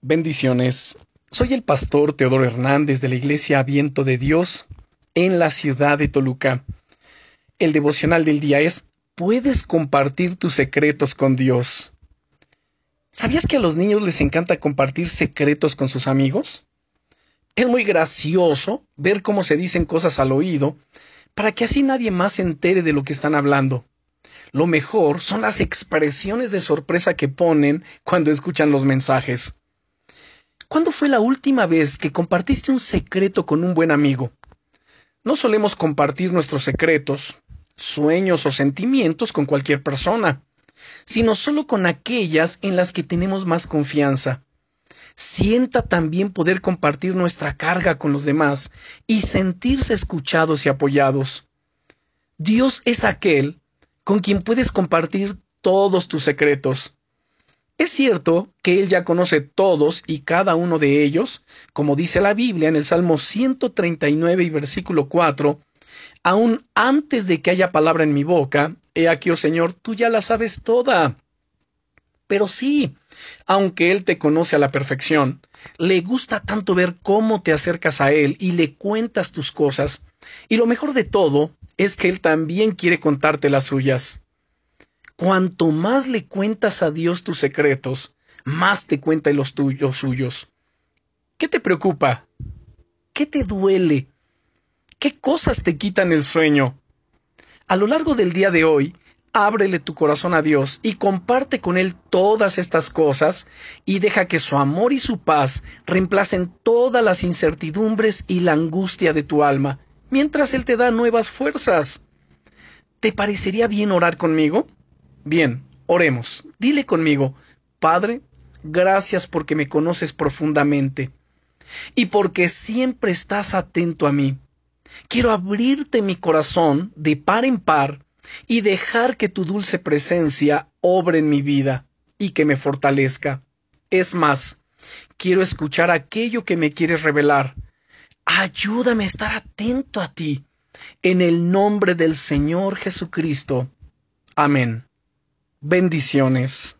Bendiciones. Soy el pastor Teodoro Hernández de la Iglesia Viento de Dios en la ciudad de Toluca. El devocional del día es ¿Puedes compartir tus secretos con Dios? ¿Sabías que a los niños les encanta compartir secretos con sus amigos? Es muy gracioso ver cómo se dicen cosas al oído para que así nadie más se entere de lo que están hablando. Lo mejor son las expresiones de sorpresa que ponen cuando escuchan los mensajes. ¿Cuándo fue la última vez que compartiste un secreto con un buen amigo? No solemos compartir nuestros secretos, sueños o sentimientos con cualquier persona, sino solo con aquellas en las que tenemos más confianza. Sienta también poder compartir nuestra carga con los demás y sentirse escuchados y apoyados. Dios es aquel con quien puedes compartir todos tus secretos. Es cierto que Él ya conoce todos y cada uno de ellos, como dice la Biblia en el Salmo 139 y versículo 4, aun antes de que haya palabra en mi boca, he aquí, oh Señor, tú ya la sabes toda. Pero sí, aunque Él te conoce a la perfección, le gusta tanto ver cómo te acercas a Él y le cuentas tus cosas, y lo mejor de todo es que Él también quiere contarte las suyas. Cuanto más le cuentas a Dios tus secretos, más te cuenta los tuyos suyos. ¿Qué te preocupa? ¿Qué te duele? ¿Qué cosas te quitan el sueño? A lo largo del día de hoy, ábrele tu corazón a Dios y comparte con Él todas estas cosas y deja que su amor y su paz reemplacen todas las incertidumbres y la angustia de tu alma mientras Él te da nuevas fuerzas. ¿Te parecería bien orar conmigo? Bien, oremos. Dile conmigo, Padre, gracias porque me conoces profundamente y porque siempre estás atento a mí. Quiero abrirte mi corazón de par en par y dejar que tu dulce presencia obre en mi vida y que me fortalezca. Es más, quiero escuchar aquello que me quieres revelar Ayúdame a estar atento a ti. En el nombre del Señor Jesucristo. Amén. Bendiciones.